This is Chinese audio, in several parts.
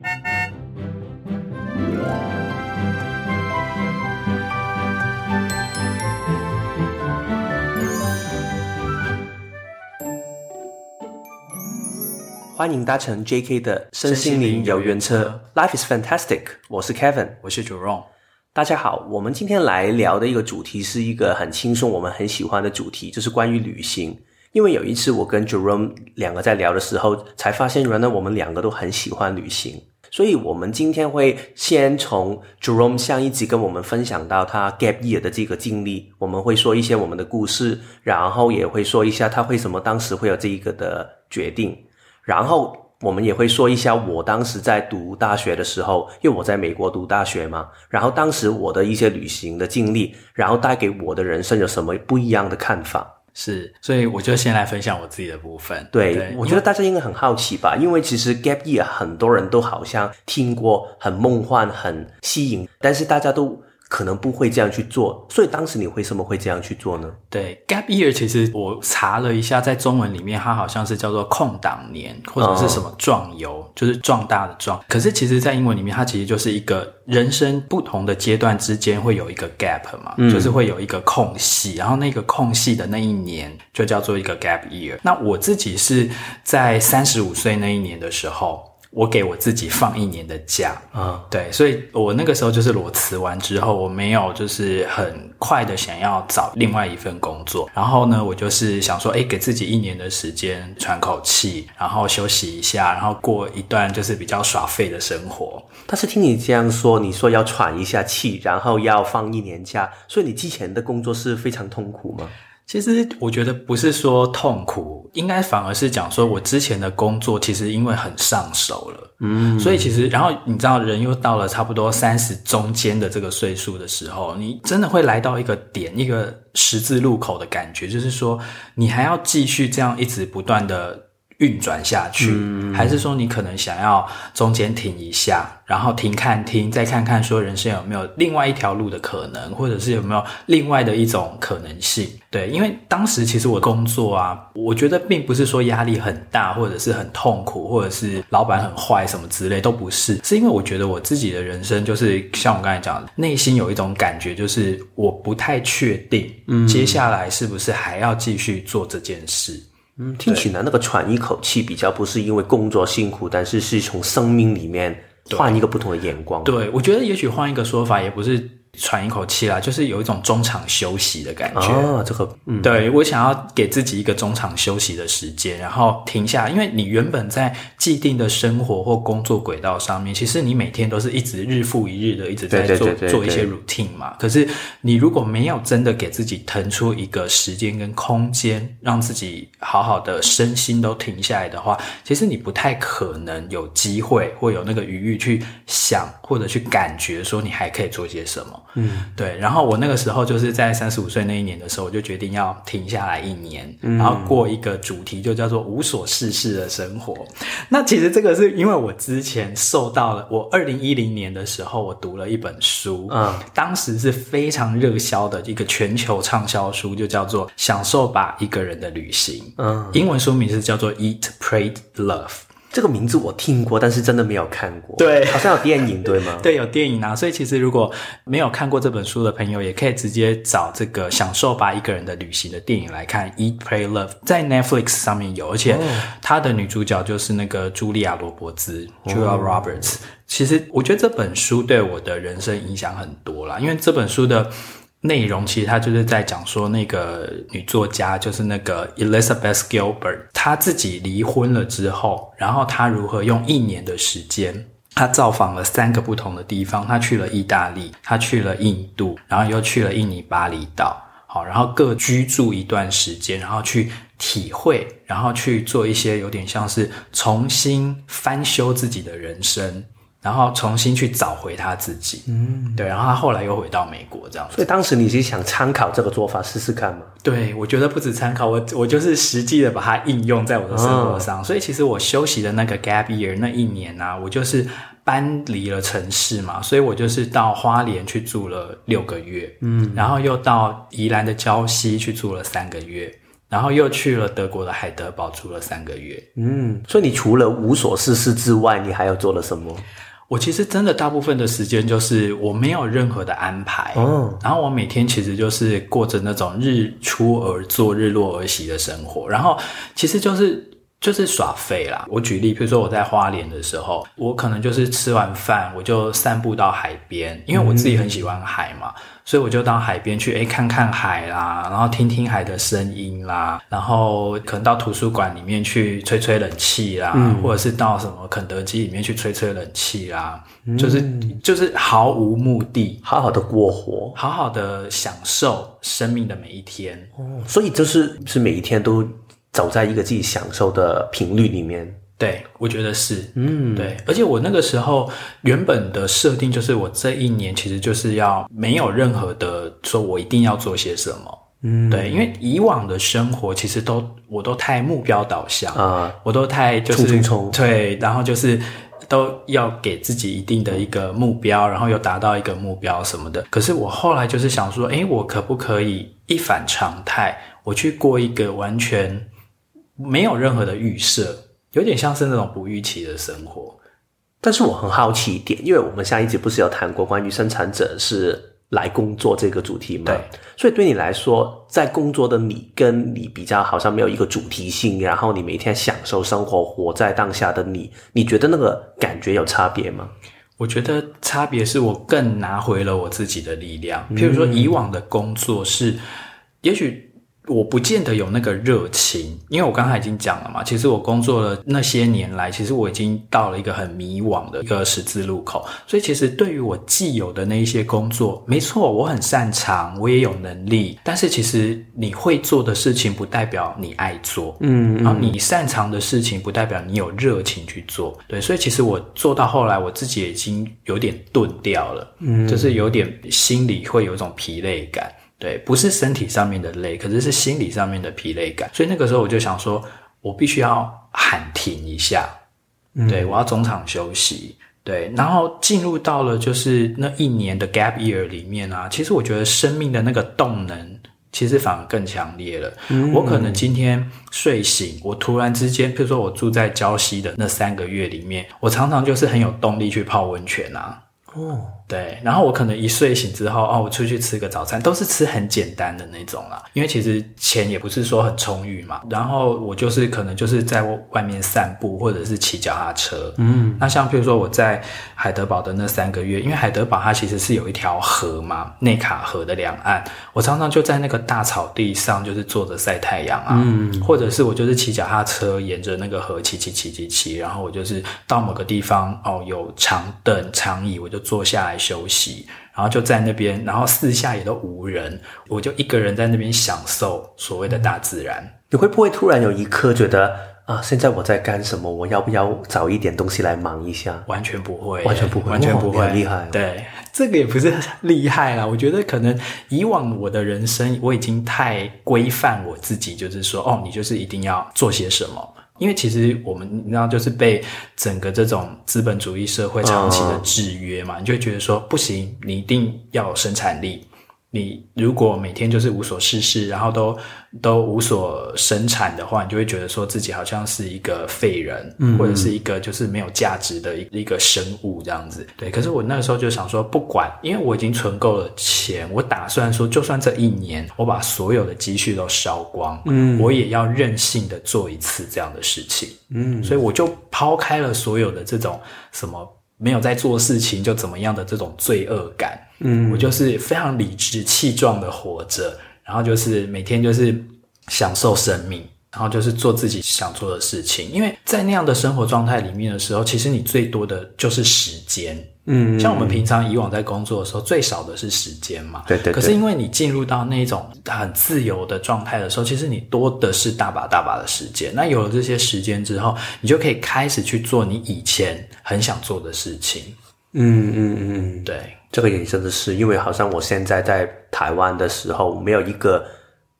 欢迎搭乘 JK 的身心灵游园车，Life is fantastic。我是 Kevin，我是 Jerome。大家好，我们今天来聊的一个主题是一个很轻松、我们很喜欢的主题，就是关于旅行。因为有一次我跟 Jerome 两个在聊的时候，才发现原来我们两个都很喜欢旅行。所以，我们今天会先从 Jerome 上一集跟我们分享到他 Gap Year 的这个经历，我们会说一些我们的故事，然后也会说一下他为什么当时会有这一个的决定。然后我们也会说一下我当时在读大学的时候，因为我在美国读大学嘛，然后当时我的一些旅行的经历，然后带给我的人生有什么不一样的看法？是，所以我就先来分享我自己的部分。对，对，我觉得大家应该很好奇吧，因为其实 Gap Year 很多人都好像听过，很梦幻，很吸引，但是大家都。可能不会这样去做，所以当时你为什么会这样去做呢？对，Gap Year 其实我查了一下，在中文里面它好像是叫做空档年，或者是什么壮游，嗯、就是壮大的壮。可是其实，在英文里面，它其实就是一个人生不同的阶段之间会有一个 gap 嘛，嗯、就是会有一个空隙，然后那个空隙的那一年就叫做一个 Gap Year。那我自己是在三十五岁那一年的时候。我给我自己放一年的假嗯，对，所以我那个时候就是裸辞完之后，我没有就是很快的想要找另外一份工作，然后呢，我就是想说，诶，给自己一年的时间喘口气，然后休息一下，然后过一段就是比较耍废的生活。但是听你这样说，你说要喘一下气，然后要放一年假，所以你之前的工作是非常痛苦吗？其实我觉得不是说痛苦，应该反而是讲说我之前的工作其实因为很上手了，嗯，所以其实然后你知道人又到了差不多三十中间的这个岁数的时候，你真的会来到一个点，一个十字路口的感觉，就是说你还要继续这样一直不断的。运转下去，嗯、还是说你可能想要中间停一下，然后停看听，再看看说人生有没有另外一条路的可能，或者是有没有另外的一种可能性？对，因为当时其实我工作啊，我觉得并不是说压力很大，或者是很痛苦，或者是老板很坏什么之类，都不是，是因为我觉得我自己的人生就是像我刚才讲的，内心有一种感觉，就是我不太确定，嗯，接下来是不是还要继续做这件事。嗯，听起来那个喘一口气比较不是因为工作辛苦，但是是从生命里面换一个不同的眼光。对，我觉得也许换一个说法，也不是。喘一口气啦，就是有一种中场休息的感觉。哦，这个，嗯，对，我想要给自己一个中场休息的时间，然后停下，因为你原本在既定的生活或工作轨道上面，其实你每天都是一直日复一日的一直在做做一些 routine 嘛。可是你如果没有真的给自己腾出一个时间跟空间，让自己好好的身心都停下来的话，其实你不太可能有机会或有那个余裕去想或者去感觉说你还可以做些什么。嗯，对。然后我那个时候就是在三十五岁那一年的时候，我就决定要停下来一年，嗯、然后过一个主题就叫做无所事事的生活。那其实这个是因为我之前受到了，我二零一零年的时候我读了一本书，嗯，当时是非常热销的一个全球畅销书，就叫做《享受吧，一个人的旅行》。嗯，英文书名是叫做《Eat, Pray, Love》。这个名字我听过，但是真的没有看过。对，好像有电影，对吗？对，有电影啊。所以其实如果没有看过这本书的朋友，也可以直接找这个《享受吧，一个人的旅行》的电影来看。Eat, Pray, Love 在 Netflix 上面有，而且它的女主角就是那个茱莉亚·罗伯兹 （Julia Roberts）。其实我觉得这本书对我的人生影响很多啦，因为这本书的。内容其实他就是在讲说，那个女作家就是那个 Elizabeth Gilbert，她自己离婚了之后，然后她如何用一年的时间，她造访了三个不同的地方，她去了意大利，她去了印度，然后又去了印尼巴厘岛，好，然后各居住一段时间，然后去体会，然后去做一些有点像是重新翻修自己的人生。然后重新去找回他自己，嗯，对，然后他后来又回到美国这样子。所以当时你是想参考这个做法试试看吗？对，我觉得不止参考，我我就是实际的把它应用在我的生活上。哦、所以其实我休息的那个 gap year 那一年呢、啊，我就是搬离了城市嘛，所以我就是到花莲去住了六个月，嗯，然后又到宜兰的礁溪去住了三个月。然后又去了德国的海德堡住了三个月。嗯，所以你除了无所事事之外，你还有做了什么？我其实真的大部分的时间就是我没有任何的安排，哦，然后我每天其实就是过着那种日出而作、日落而息的生活，然后其实就是。就是耍废啦。我举例，比如说我在花莲的时候，我可能就是吃完饭，我就散步到海边，因为我自己很喜欢海嘛，嗯、所以我就到海边去，诶，看看海啦，然后听听海的声音啦，然后可能到图书馆里面去吹吹冷气啦，嗯、或者是到什么肯德基里面去吹吹冷气啦，嗯、就是就是毫无目的，好好的过活，好好的享受生命的每一天。哦，所以就是是每一天都。走在一个自己享受的频率里面，对，我觉得是，嗯，对。而且我那个时候原本的设定就是，我这一年其实就是要没有任何的说我一定要做些什么，嗯，对。因为以往的生活其实都我都太目标导向啊，我都太就是对，然后就是都要给自己一定的一个目标，然后又达到一个目标什么的。可是我后来就是想说，诶，我可不可以一反常态，我去过一个完全。没有任何的预设，有点像是那种不预期的生活。但是我很好奇一点，因为我们上一集不是有谈过关于生产者是来工作这个主题吗？对，所以对你来说，在工作的你跟你比较好像没有一个主题性，然后你每天享受生活、活在当下的你，你觉得那个感觉有差别吗？我觉得差别是我更拿回了我自己的力量。譬如说，以往的工作是，嗯、也许。我不见得有那个热情，因为我刚才已经讲了嘛。其实我工作了那些年来，其实我已经到了一个很迷惘的一个十字路口。所以，其实对于我既有的那一些工作，没错，我很擅长，我也有能力。但是，其实你会做的事情，不代表你爱做。嗯，嗯，然后你擅长的事情，不代表你有热情去做。对，所以其实我做到后来，我自己已经有点钝掉了。嗯，就是有点心里会有一种疲累感。对，不是身体上面的累，可是是心理上面的疲累感。所以那个时候我就想说，我必须要喊停一下，嗯、对，我要中场休息。对，然后进入到了就是那一年的 gap year 里面啊，其实我觉得生命的那个动能，其实反而更强烈了。嗯、我可能今天睡醒，我突然之间，譬如说我住在礁溪的那三个月里面，我常常就是很有动力去泡温泉啊。哦，对，然后我可能一睡醒之后，哦，我出去吃个早餐，都是吃很简单的那种啦，因为其实钱也不是说很充裕嘛。然后我就是可能就是在外面散步，或者是骑脚踏车。嗯，那像比如说我在海德堡的那三个月，因为海德堡它其实是有一条河嘛，内卡河的两岸，我常常就在那个大草地上，就是坐着晒太阳啊，嗯，或者是我就是骑脚踏车沿着那个河骑骑骑骑骑，然后我就是到某个地方哦，有长凳长椅，我就。坐下来休息，然后就在那边，然后四下也都无人，我就一个人在那边享受所谓的大自然。你会不会突然有一刻觉得啊，现在我在干什么？我要不要找一点东西来忙一下？完全不会，完全不会，完全不会，很厉害哦。对，这个也不是厉害啦。我觉得可能以往我的人生，我已经太规范我自己，就是说，哦，你就是一定要做些什么。因为其实我们你知道，就是被整个这种资本主义社会长期的制约嘛，你就会觉得说不行，你一定要有生产力。你如果每天就是无所事事，然后都都无所生产的话，你就会觉得说自己好像是一个废人，嗯、或者是一个就是没有价值的一一个生物这样子。对，可是我那个时候就想说，不管，因为我已经存够了钱，我打算说，就算这一年我把所有的积蓄都烧光，嗯，我也要任性的做一次这样的事情，嗯，所以我就抛开了所有的这种什么。没有在做事情就怎么样的这种罪恶感，嗯，我就是非常理直气壮的活着，然后就是每天就是享受生命，然后就是做自己想做的事情。因为在那样的生活状态里面的时候，其实你最多的就是时间。嗯，像我们平常以往在工作的时候，最少的是时间嘛。对对对。可是因为你进入到那种很自由的状态的时候，其实你多的是大把大把的时间。那有了这些时间之后，你就可以开始去做你以前很想做的事情。嗯嗯嗯，对，这个也真的是，因为好像我现在在台湾的时候，没有一个。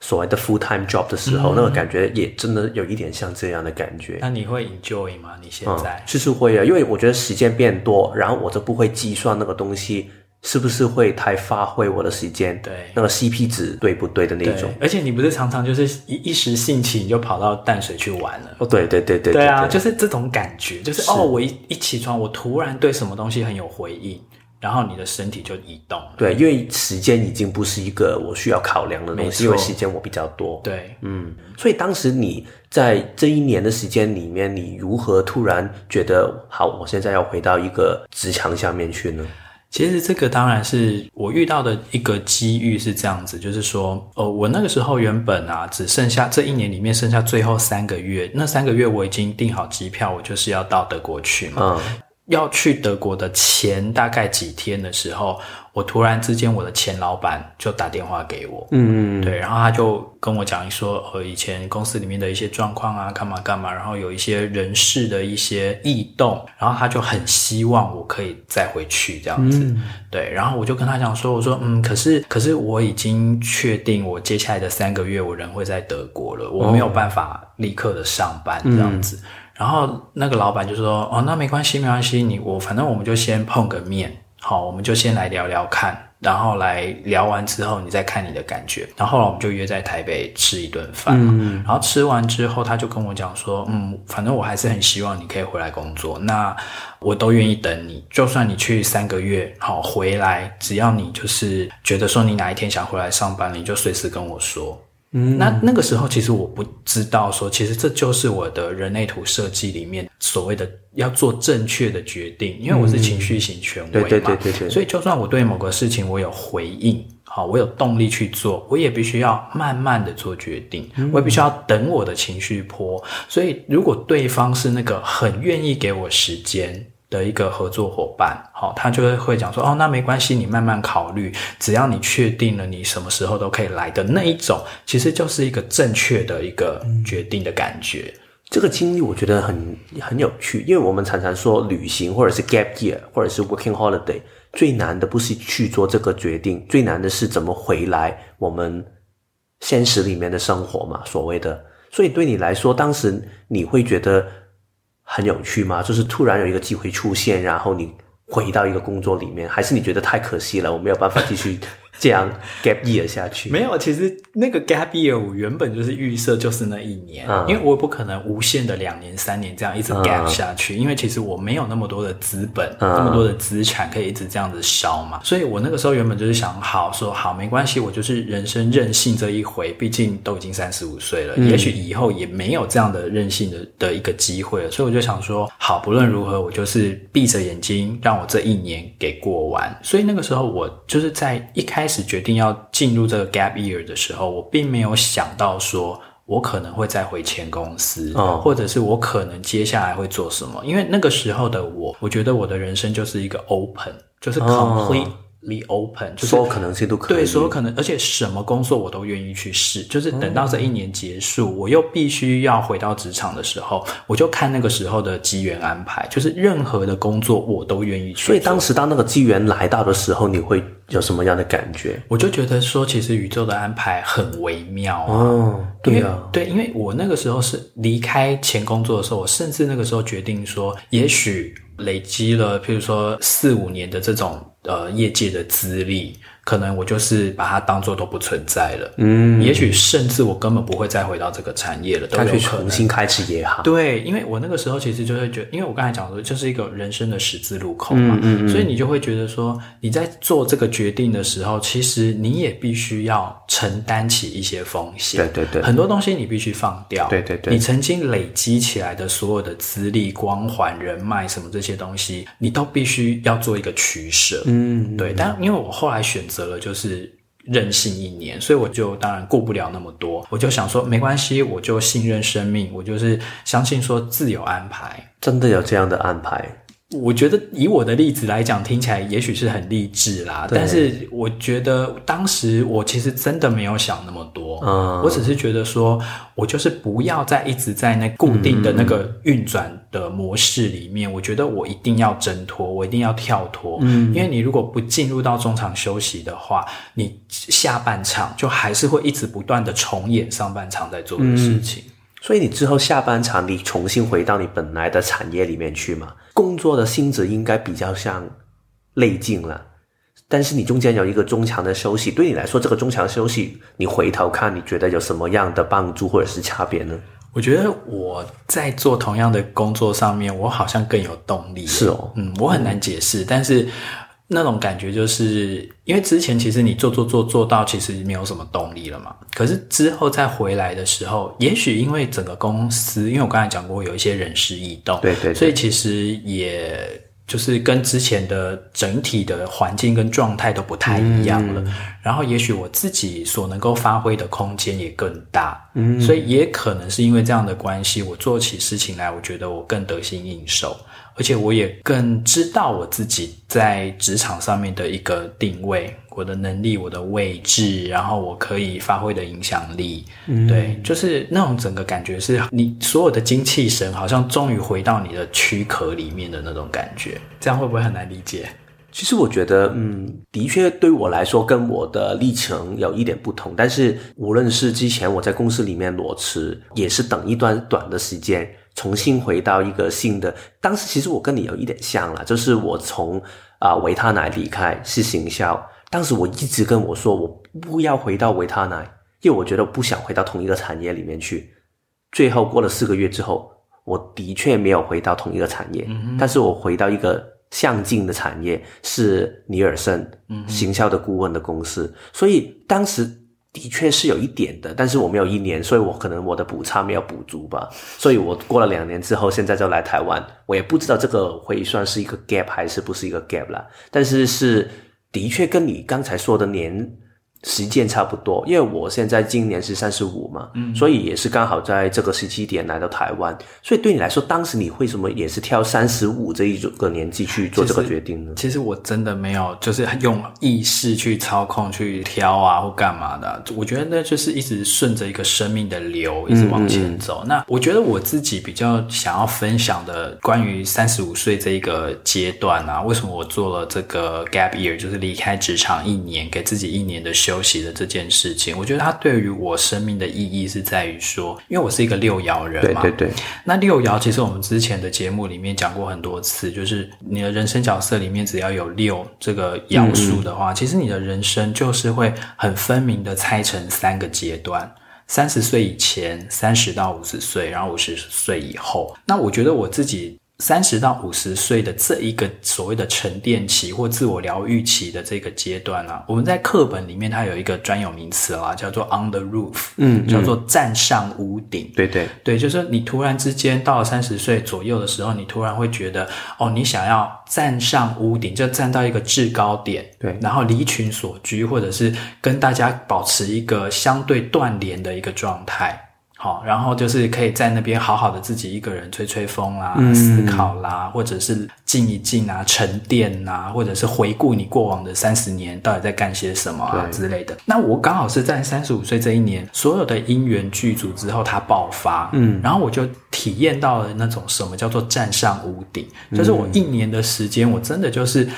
所谓的 full time job 的时候，嗯、那个感觉也真的有一点像这样的感觉。那你会 enjoy 吗？你现在？其实、嗯、会啊，因为我觉得时间变多，然后我都不会计算那个东西是不是会太发挥我的时间？对，那个 CP 值对不对的那种？而且你不是常常就是一一时兴起你就跑到淡水去玩了？哦，对对对对，对啊，就是这种感觉，就是，是哦，我一一起床，我突然对什么东西很有回应。然后你的身体就移动了，对，因为时间已经不是一个我需要考量的东西，因为时间我比较多，对，嗯，所以当时你在这一年的时间里面，你如何突然觉得好，我现在要回到一个职场下面去呢？其实这个当然是我遇到的一个机遇是这样子，就是说，呃，我那个时候原本啊，只剩下这一年里面剩下最后三个月，那三个月我已经订好机票，我就是要到德国去嘛。嗯要去德国的前大概几天的时候，我突然之间我的前老板就打电话给我，嗯。嗯，对，然后他就跟我讲说，呃，以前公司里面的一些状况啊，干嘛干嘛，然后有一些人事的一些异动，然后他就很希望我可以再回去这样子，嗯、对，然后我就跟他讲说，我说，嗯，可是可是我已经确定我接下来的三个月我人会在德国了，我没有办法立刻的上班这样子。嗯然后那个老板就说：“哦，那没关系，没关系，你我反正我们就先碰个面，好，我们就先来聊聊看，然后来聊完之后，你再看你的感觉。然后后来我们就约在台北吃一顿饭嘛，嗯，然后吃完之后，他就跟我讲说：嗯，反正我还是很希望你可以回来工作，那我都愿意等你，就算你去三个月，好，回来，只要你就是觉得说你哪一天想回来上班，你就随时跟我说。”嗯，那那个时候其实我不知道说，其实这就是我的人类图设计里面所谓的要做正确的决定，因为我是情绪型权威嘛，对对对对，所以就算我对某个事情我有回应，好，我有动力去做，我也必须要慢慢的做决定，我也必须要等我的情绪坡。所以如果对方是那个很愿意给我时间的一个合作伙伴，好，他就会会讲说，哦，那没关系，你慢慢考虑，只要你确定了，你什么时候都可以来的那一种，其实就是一个正确的一个决定的感觉。嗯，这个经历我觉得很很有趣，因为我们常常说旅行或者是 gap year 或者是 working holiday，最难的不是去做这个决定，最难的是怎么回来我们现实里面的生活嘛，所谓的。所以对你来说，当时你会觉得。很有趣吗？就是突然有一个机会出现，然后你回到一个工作里面，还是你觉得太可惜了，我没有办法继续？这样 gap year 下去没有？其实那个 gap year 我原本就是预设就是那一年，嗯，因为我也不可能无限的两年三年这样一直 gap 下去，嗯，因为其实我没有那么多的资本，嗯，那么多的资产可以一直这样子烧嘛。所以我那个时候原本就是想好说好没关系，我就是人生任性这一回，毕竟都已经三十五岁了，嗯，也许以后也没有这样的任性的的一个机会了。所以我就想说好，不论如何，我就是闭着眼睛让我这一年给过完。所以那个时候我就是在一开始。开始决定要进入这个 gap year 的时候，我并没有想到说我可能会再回前公司，哦，或者是我可能接下来会做什么。因为那个时候的我，我觉得我的人生就是一个 open，就是 complete。哦 open，就是所有可能性都可以，对，所有可能，而且什么工作我都愿意去试。就是等到这一年结束，嗯、我又必须要回到职场的时候，我就看那个时候的机缘安排。就是任何的工作我都愿意去。所以当时当那个机缘来到的时候，你会有什么样的感觉？我就觉得说，其实宇宙的安排很微妙啊。哦，对啊，对，因为我那个时候是离开前工作的时候，我甚至那个时候决定说，也许累积了，譬如说四五年的这种。呃，业界的资历。可能我就是把它当做都不存在了，嗯，也许甚至我根本不会再回到这个产业了，都有可能重新开始也好。对，因为我那个时候其实就会觉得，因为我刚才讲的就是一个人生的十字路口嘛，嗯，嗯，嗯，所以你就会觉得说，你在做这个决定的时候，其实你也必须要承担起一些风险，对对对，很多东西你必须放掉，对对对，你曾经累积起来的所有的资历、光环、人脉什么这些东西，你都必须要做一个取舍，嗯，对，但因为我后来选择。得了就是任性一年，所以我就当然顾不了那么多，我就想说没关系，我就信任生命，我就是相信说自有安排，真的有这样的安排。我觉得以我的例子来讲，听起来也许是很励志啦，但是我觉得当时我其实真的没有想那么多，嗯，我只是觉得说我就是不要再一直在那固定的那个运转的模式里面，嗯，我觉得我一定要挣脱，我一定要跳脱，嗯，因为你如果不进入到中场休息的话，你下半场就还是会一直不断的重演上半场在做的事情。嗯所以你之后下半场，你重新回到你本来的产业里面去嘛？工作的性质应该比较像累进了，但是你中间有一个中强的休息，对你来说，这个中强休息，你回头看，你觉得有什么样的帮助或者是差别呢？我觉得我在做同样的工作上面，我好像更有动力。是哦，嗯，我很难解释，嗯、但是那种感觉就是因为之前其实你做做做做到其实没有什么动力了嘛，可是之后再回来的时候，也许因为整个公司，因为我刚才讲过有一些人事异动，对，对对，所以其实也。就是跟之前的整体的环境跟状态都不太一样了，嗯、然后也许我自己所能够发挥的空间也更大，嗯，所以也可能是因为这样的关系，我做起事情来，我觉得我更得心应手。而且我也更知道我自己在职场上面的一个定位，我的能力，我的位置，然后我可以发挥的影响力，嗯，对，就是那种整个感觉是你所有的精气神好像终于回到你的躯壳里面的那种感觉，这样会不会很难理解？其实我觉得，嗯，的确对我来说跟我的历程有一点不同，但是无论是之前我在公司里面裸辞，也是等一段短的时间。重新回到一个新的，当时其实我跟你有一点像了，就是我从啊维他奶离开是行销，当时我一直跟我说我不要回到维他奶，因为我觉得我不想回到同一个产业里面去。最后过了四个月之后，我的确没有回到同一个产业，嗯、但是我回到一个相近的产业，是尼尔森行销的顾问的公司，嗯、所以当时。的确是有一点的，但是我没有一年，所以我可能我的补差没有补足吧，所以我过了两年之后，现在就来台湾，我也不知道这个会算是一个 gap 还是不是一个 gap 了，但是是的确跟你刚才说的年。时间差不多，因为我现在今年是三十五嘛，嗯，所以也是刚好在这个时期点来到台湾。所以对你来说，当时你为什么也是挑三十五这一个年纪去做这个决定呢？其实，其实我真的没有，就是用意识去操控、去挑啊或干嘛的。我觉得那就是一直顺着一个生命的流，一直往前走。嗯嗯，那我觉得我自己比较想要分享的关于三十五岁这一个阶段啊，为什么我做了这个 gap year，就是离开职场一年，给自己一年的休息的这件事情，我觉得它对于我生命的意义是在于说，因为我是一个六爻人嘛。对对对。那六爻其实我们之前的节目里面讲过很多次，就是你的人生角色里面只要有六这个爻数的话，嗯嗯，其实你的人生就是会很分明的拆成三个阶段：三十岁以前、三十到五十岁，然后五十岁以后。那我觉得我自己。三十到五十岁的这一个所谓的沉淀期或自我疗愈期的这个阶段啊，我们在课本里面它有一个专有名词啦，叫做 on the roof，嗯，叫做站上屋顶。对对对，就是你突然之间到了三十岁左右的时候，你突然会觉得，哦，你想要站上屋顶，就站到一个制高点，对，然后离群所居，或者是跟大家保持一个相对断联的一个状态。好，然后就是可以在那边好好的自己一个人吹吹风啦、嗯、思考啦，或者是静一静啊、沉淀啊，或者是回顾你过往的三十年到底在干些什么啊之类的。那我刚好是在三十五岁这一年，所有的因缘具足之后，它爆发，嗯，然后我就体验到了那种什么叫做站上屋顶，就是我一年的时间，我真的就是。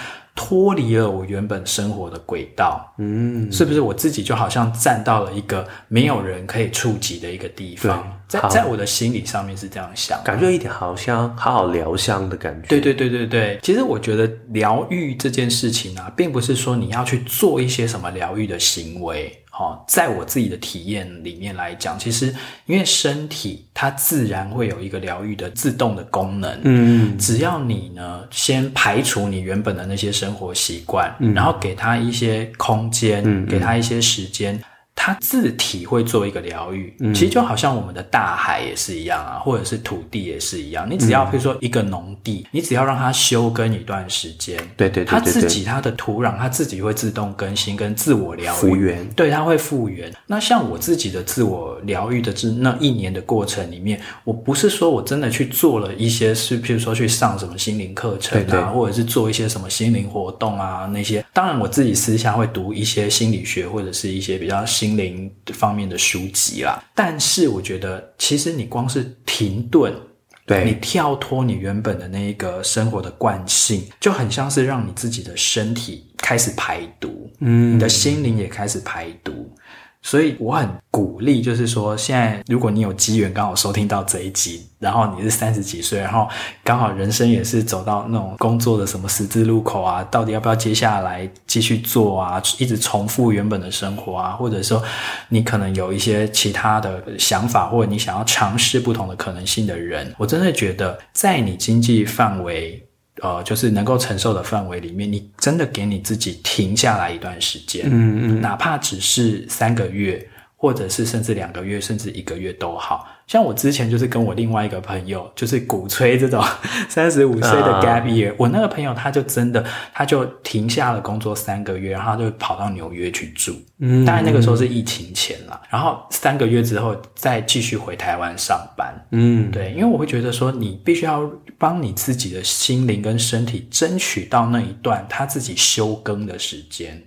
脱离了我原本生活的轨道，嗯，是不是我自己就好像站到了一个没有人可以触及的一个地方？在在我的心理上面是这样想，感觉一点好像好好疗伤的感觉。对对对对对，其实我觉得疗愈这件事情啊，并不是说你要去做一些什么疗愈的行为。好，在我自己的体验里面来讲，其实因为身体它自然会有一个疗愈的自动的功能。嗯，只要你呢先排除你原本的那些生活习惯，嗯，然后给他一些空间，嗯，给他一些时间。它自体会做一个疗愈，嗯、其实就好像我们的大海也是一样啊，或者是土地也是一样。你只要比如说一个农地，嗯、你只要让它休耕一段时间，对对对，对，它自己它的土壤它自己会自动更新跟自我疗愈，复原，对，它会复原。那像我自己的自我疗愈的这那一年的过程里面，我不是说我真的去做了一些是，譬如说去上什么心灵课程啊，或者是做一些什么心灵活动啊那些。当然我自己私下会读一些心理学或者是一些比较新。心灵方面的书籍啦，但是我觉得，其实你光是停顿，对，你跳脱你原本的那一个生活的惯性，就很像是让你自己的身体开始排毒，嗯，你的心灵也开始排毒。所以我很鼓励，就是说，现在如果你有机缘刚好收听到这一集，然后你是三十几岁，然后刚好人生也是走到那种工作的什么十字路口啊，到底要不要接下来继续做啊，一直重复原本的生活啊，或者说你可能有一些其他的想法，或者你想要尝试不同的可能性的人，我真的觉得在你经济范围。呃，就是能够承受的范围里面，你真的给你自己停下来一段时间，嗯嗯，哪怕只是三个月，或者是甚至两个月，甚至一个月都好。像我之前就是跟我另外一个朋友，就是鼓吹这种 三十五岁的 gap year。Uh, 我那个朋友他就真的，他就停下了工作三个月，然后他就跑到纽约去住。嗯，当然那个时候是疫情前了。然后三个月之后再继续回台湾上班。嗯，对，因为我会觉得说，你必须要帮你自己的心灵跟身体争取到那一段他自己休耕的时间。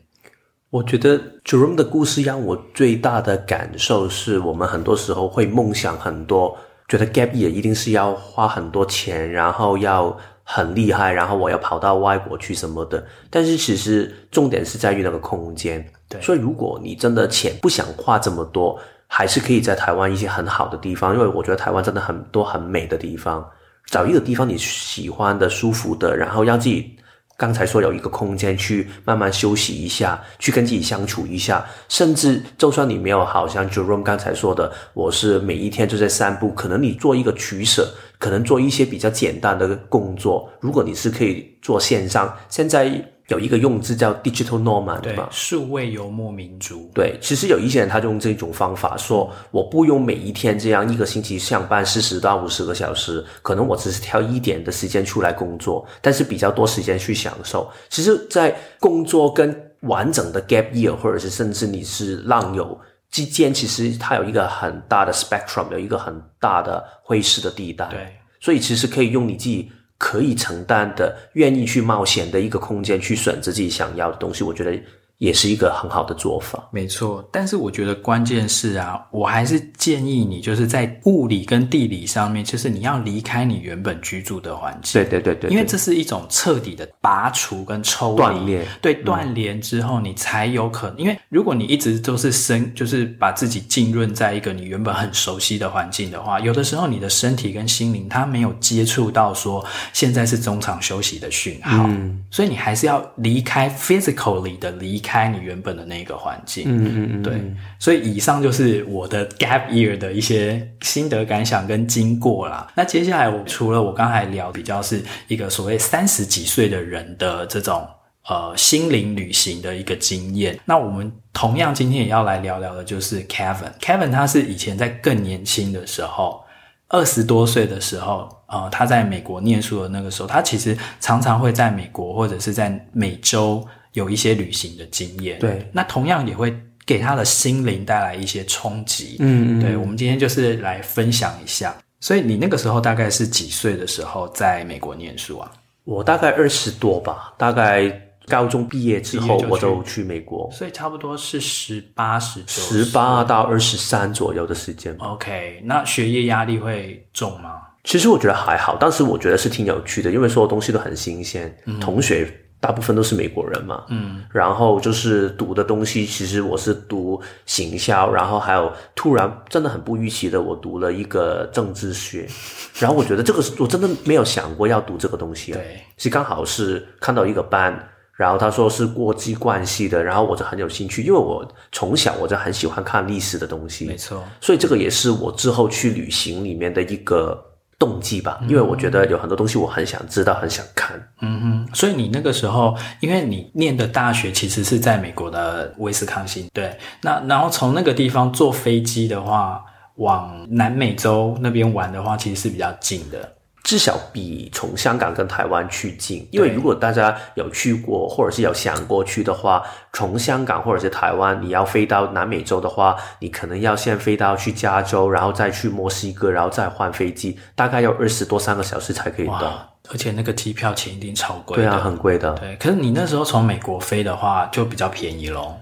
我觉得 Jerome 的故事让我最大的感受是，我们很多时候会梦想很多，觉得 gap year 一定是要花很多钱，然后要很厉害，然后我要跑到外国去什么的。但是其实重点是在于那个空间。对，所以如果你真的钱不想花这么多，还是可以在台湾一些很好的地方，因为我觉得台湾真的很多很美的地方。找一个地方你喜欢的、舒服的，然后让自己。刚才说有一个空间去慢慢休息一下，去跟自己相处一下，甚至就算你没有好像 Jerome 刚才说的，我是每一天就在散步，可能你做一个取舍，可能做一些比较简单的工作，如果你是可以做线上，现在。有一个用字叫 digital nomad，对吧？数位游牧民族。对，其实有一些人他就用这种方法说，我不用每一天这样一个星期上班四十到五十个小时，可能我只是挑一点的时间出来工作，但是比较多时间去享受。其实，在工作跟完整的 gap year，或者是甚至你是浪游之间，其实它有一个很大的 spectrum，有一个很大的灰色的地带。对，所以其实可以用你自己。可以承担的、愿意去冒险的一个空间，去选择自己想要的东西，我觉得。也是一个很好的做法，没错。但是我觉得关键是啊，我还是建议你，就是在物理跟地理上面，就是你要离开你原本居住的环境。对对对对，因为这是一种彻底的拔除跟抽离。断裂。对，断联之后，你才有可能。嗯、因为如果你一直都是生，就是把自己浸润在一个你原本很熟悉的环境的话，有的时候你的身体跟心灵它没有接触到说现在是中场休息的讯号，嗯，所以你还是要离开 physically 的离开。开你原本的那个环境，嗯嗯嗯，对，所以以上就是我的 gap year 的一些心得感想跟经过啦。那接下来我除了我刚才聊比较是一个所谓三十几岁的人的这种呃心灵旅行的一个经验，那我们同样今天也要来聊聊的就是 Kevin。Kevin 他是以前在更年轻的时候，二十多岁的时候，呃，他在美国念书的那个时候，他其实常常会在美国或者是在美洲。有一些旅行的经验，对，那同样也会给他的心灵带来一些冲击，嗯，嗯，对，我们今天就是来分享一下。所以你那个时候大概是几岁的时候在美国念书啊？我大概二十多吧，大概高中毕业之后我就去美国，所以差不多是十八、十九、十八到二十三左右的时间。OK，那学业压力会重吗？其实我觉得还好，当时我觉得是挺有趣的，因为所有东西都很新鲜，嗯、同学。大部分都是美国人嘛，嗯，然后就是读的东西，其实我是读行销，然后还有突然真的很不预期的，我读了一个政治学，然后我觉得这个是我真的没有想过要读这个东西，对，是刚好是看到一个班，然后他说是国际关系的，然后我就很有兴趣，因为我从小我就很喜欢看历史的东西，没错，所以这个也是我之后去旅行里面的一个。动机吧，因为我觉得有很多东西我很想知道，很想看。嗯哼，所以你那个时候，因为你念的大学其实是在美国的威斯康星，对。那然后从那个地方坐飞机的话，往南美洲那边玩的话，其实是比较近的。至少比从香港跟台湾去近，因为如果大家有去过或者是有想过去的话，从香港或者是台湾，你要飞到南美洲的话，你可能要先飞到去加州，然后再去墨西哥，然后再换飞机，大概要二十多三个小时才可以到。而且那个机票钱一定超贵。对啊，很贵的。对，可是你那时候从美国飞的话，就比较便宜咯。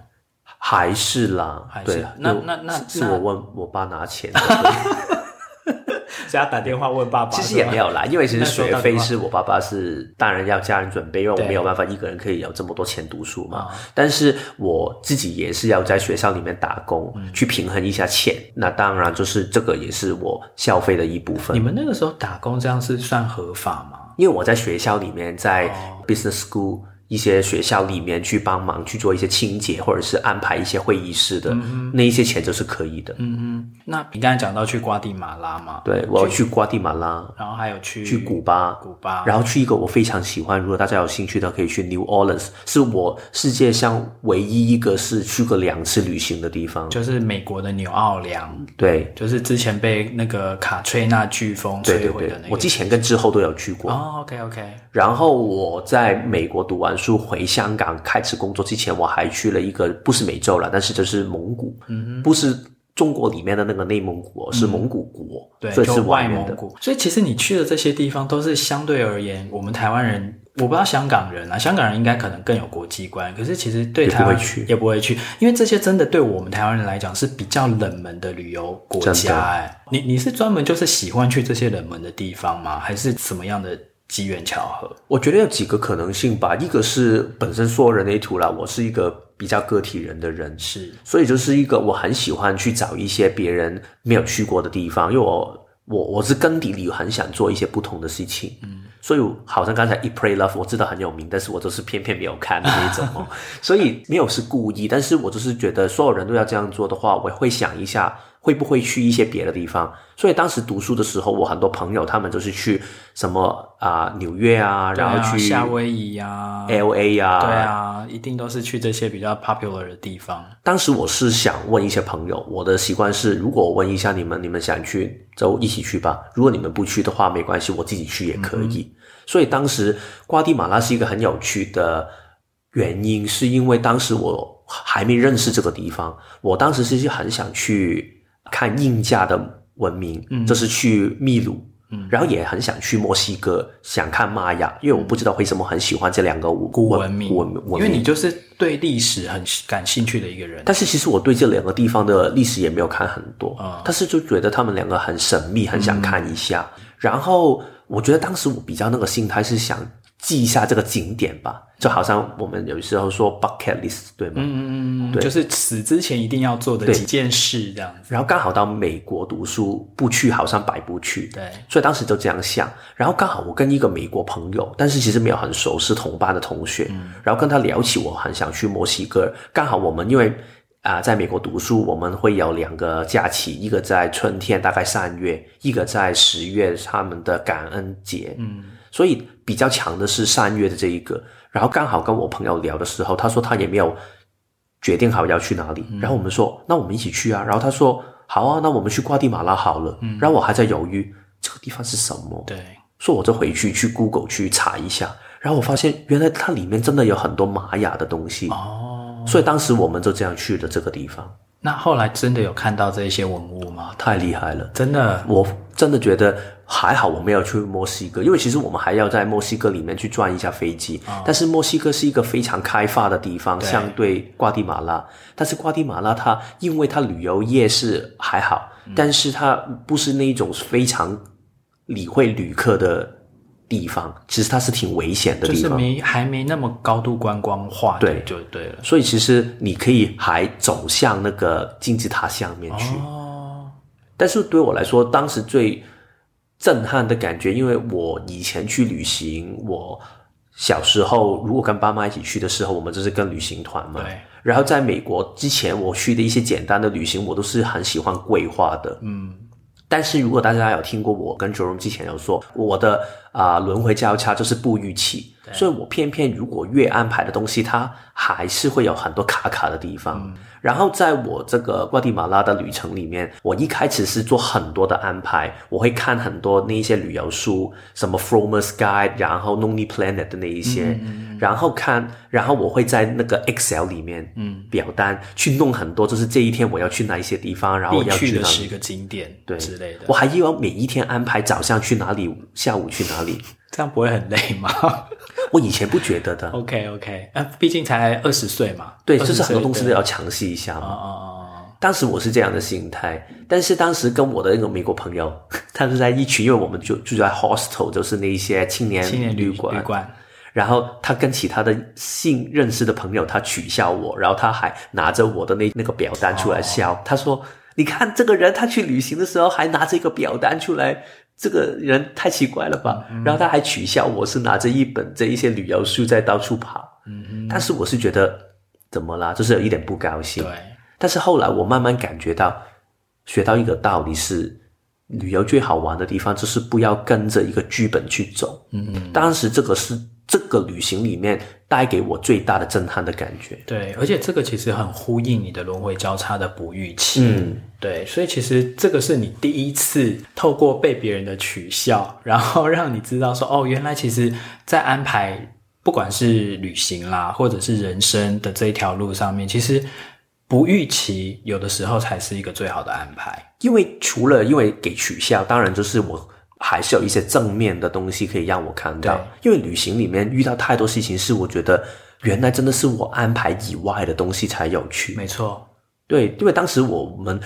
还是啦，还是对。那那那，是我问我爸拿钱。家打电话问爸爸。其实也没有啦，因为其实学费是我爸爸是当然要家人准备，因为我没有办法一个人可以有这么多钱读书嘛。但是我自己也是要在学校里面打工，嗯、去平衡一下钱。那当然就是这个也是我消费的一部分。你们那个时候打工这样是算合法吗？因为我在学校里面，在 business school。一些学校里面去帮忙去做一些清洁，或者是安排一些会议室的，嗯、那一些钱都是可以的。嗯嗯，那你刚才讲到去瓜地马拉嘛？对，我要去瓜地马拉，然后还有去去古巴，古巴，然后去一个我非常喜欢，如果大家有兴趣的可以去 New Orleans，是我世界上唯一一个是去过两次旅行的地方，就是美国的纽奥良。对，就是之前被那个卡崔娜飓风摧毁的那个。对对对，我之前跟之后都有去过。哦，OK OK。然后我在美国读完书回香港开始工作之前，我还去了一个不是美洲了，但是就是蒙古，不是中国里面的那个内蒙古，是蒙古国，对，所以是外蒙古。所以其实你去的这些地方都是相对而言，我们台湾人，我不知道香港人啊，香港人应该可能更有国际观，可是其实对台湾也不会去，也不会去，因为这些真的对我们台湾人来讲是比较冷门的旅游国家。哎，你你是专门就是喜欢去这些冷门的地方吗？还是什么样的？机缘巧合，我觉得有几个可能性吧。一个是本身说人类图啦，我是一个比较个体人的人，是，所以就是一个我很喜欢去找一些别人没有去过的地方，因为我我我是根底里很想做一些不同的事情，嗯，所以好像刚才 Eat Pray Love 我知道很有名，但是我就是偏偏没有看的那种 哦，所以没有是故意，但是我就是觉得所有人都要这样做的话，我会想一下。会不会去一些别的地方？所以当时读书的时候，我很多朋友他们都是去什么啊、呃、纽约啊，啊然后去夏威夷啊、L A 啊，对啊，一定都是去这些比较 popular 的地方。当时我是想问一些朋友，我的习惯是，如果我问一下你们，你们想去就一起去吧。如果你们不去的话，没关系，我自己去也可以。嗯、所以当时瓜地马拉是一个很有趣的原因，是因为当时我还没认识这个地方，我当时是很想去。看印加的文明，嗯，这是去秘鲁，嗯，然后也很想去墨西哥，想看玛雅，因为我不知道为什么很喜欢这两个古文明，古文明，因为你就是对历史很感兴趣的一个人。但是其实我对这两个地方的历史也没有看很多，啊、嗯，但是就觉得他们两个很神秘，很想看一下。嗯、然后我觉得当时我比较那个心态是想。记一下这个景点吧，就好像我们有时候说 bucket list，对吗？嗯嗯对，就是死之前一定要做的几件事这样子。然后刚好到美国读书，不去好像白不去。对，所以当时就这样想。然后刚好我跟一个美国朋友，但是其实没有很熟，是同班的同学。嗯，然后跟他聊起，我很想去墨西哥。刚好我们因为啊、呃，在美国读书，我们会有两个假期，一个在春天，大概三月；一个在十月，他们的感恩节。嗯。所以比较强的是三月的这一个，然后刚好跟我朋友聊的时候，他说他也没有决定好要去哪里，嗯、然后我们说那我们一起去啊，然后他说好啊，那我们去瓜地马拉好了，嗯、然后我还在犹豫这个地方是什么，对，说我就回去去 Google 去查一下，然后我发现原来它里面真的有很多玛雅的东西。哦，所以当时我们就这样去了这个地方。那后来真的有看到这些文物吗？太厉害了，真的，我真的觉得还好，我没有去墨西哥，因为其实我们还要在墨西哥里面去转一下飞机。哦、但是墨西哥是一个非常开发的地方，对相对瓜地马拉。但是瓜地马拉它因为它旅游业是还好，嗯、但是它不是那种非常理会旅客的。地方其实它是挺危险的地方，就是没还没那么高度观光化，对，就对了。所以其实你可以还走向那个金字塔下面去。哦。但是对我来说，当时最震撼的感觉，因为我以前去旅行，我小时候如果跟爸妈一起去的时候，我们就是跟旅行团嘛。对。然后在美国之前，我去的一些简单的旅行，我都是很喜欢规划的。嗯。但是如果大家有听过我跟 Jerome 之前有说，我的啊、呃、轮回交叉就是不预期，对所以我偏偏如果越安排的东西，它还是会有很多卡卡的地方。嗯。然后在我这个瓜地马拉的旅程里面，我一开始是做很多的安排，我会看很多那一些旅游书，什么 Frommer's Guide，然后 Lonely Planet 的那一些，然后看，然后我会在那个 Excel 里面，嗯，表单去弄很多，就是这一天我要去哪一些地方，然后要去的十个景点，对之类的。我还要每一天安排早上去哪里，下午去哪里，这样不会很累吗？我以前不觉得的。OK OK，啊，毕竟才二十岁嘛。对，就是很多东西都要尝试一下嘛。哦哦哦。当时我是这样的心态，但是当时跟我的那个美国朋友，他是在一群，因为我们就住在 hostel，就是那一些青年青年旅馆。旅馆。然后他跟其他的性认识的朋友，他取笑我，然后他还拿着我的那那个表单出来笑。哦、他说：“你看这个人，他去旅行的时候还拿着一个表单出来，这个人太奇怪了吧？”嗯、然后他还取笑我是拿着一本这一些旅游书在到处跑。嗯嗯。但是我是觉得怎么啦，就是有一点不高兴。对。但是后来我慢慢感觉到，学到一个道理是，旅游最好玩的地方就是不要跟着一个剧本去走。嗯嗯。当时这个是。这个旅行里面带给我最大的震撼的感觉，对，而且这个其实很呼应你的轮回交叉的不预期，嗯，对，所以其实这个是你第一次透过被别人的取笑，然后让你知道说，哦，原来其实，在安排不管是旅行啦，或者是人生的这一条路上面，其实不预期有的时候才是一个最好的安排，因为除了因为给取笑，当然就是我。还是有一些正面的东西可以让我看到，因为旅行里面遇到太多事情，是我觉得原来真的是我安排以外的东西才有趣。没错，对，因为当时我们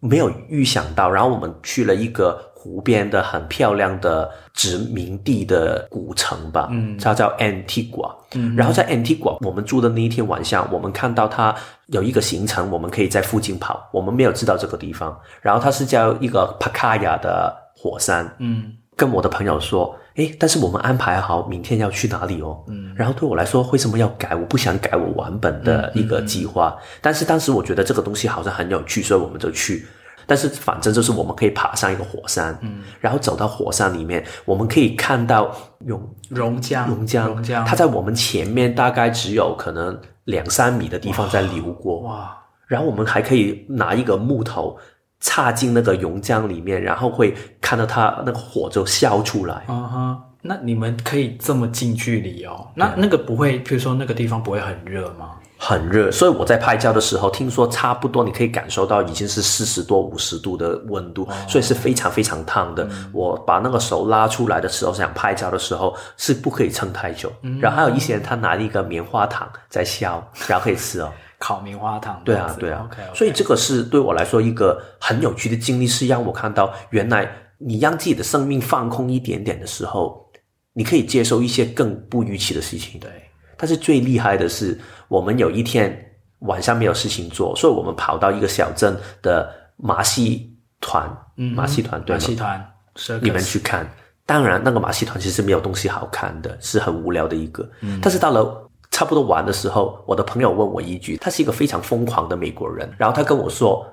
没有预想到，然后我们去了一个湖边的很漂亮的殖民地的古城吧，嗯，它叫 Antigua，嗯，然后在 Antigua 我们住的那一天晚上，我们看到它有一个行程，我们可以在附近跑，我们没有知道这个地方，然后它是叫一个 Pacaya 的。火山，嗯，跟我的朋友说，诶，但是我们安排好明天要去哪里哦，嗯，然后对我来说，为什么要改？我不想改我原本的一个计划，但是当时我觉得这个东西好像很有趣，所以我们就去。但是反正就是我们可以爬上一个火山，嗯，然后走到火山里面，我们可以看到涌熔浆，熔浆，熔浆，它在我们前面大概只有可能两三米的地方在流过，哇，哇，然后我们还可以拿一个木头。插进那个熔浆里面，然后会看到它那个火就烧出来。嗯哼，那你们可以这么近距离哦？那那个不会，比如说那个地方不会很热吗？很热，所以我在拍照的时候，听说差不多你可以感受到已经是四十多、五十度的温度，哦，所以是非常非常烫的。嗯。我把那个手拉出来的时候，想拍照的时候是不可以撑太久。嗯。然后还有一些人他拿一个棉花糖在削，然后可以吃哦。烤棉花糖，对啊，对啊。Okay, okay. 所以这个是对我来说一个很有趣的经历，是让我看到原来你让自己的生命放空一点点的时候，你可以接受一些更不预期的事情。对，但是最厉害的是，我们有一天晚上没有事情做，所以我们跑到一个小镇的马戏团，嗯，马戏团，对，马戏团，你们去看。当然，那个马戏团其实没有东西好看的，是很无聊的一个。嗯，但是到了。差不多完的时候，我的朋友问我一句，他是一个非常疯狂的美国人，然后他跟我说，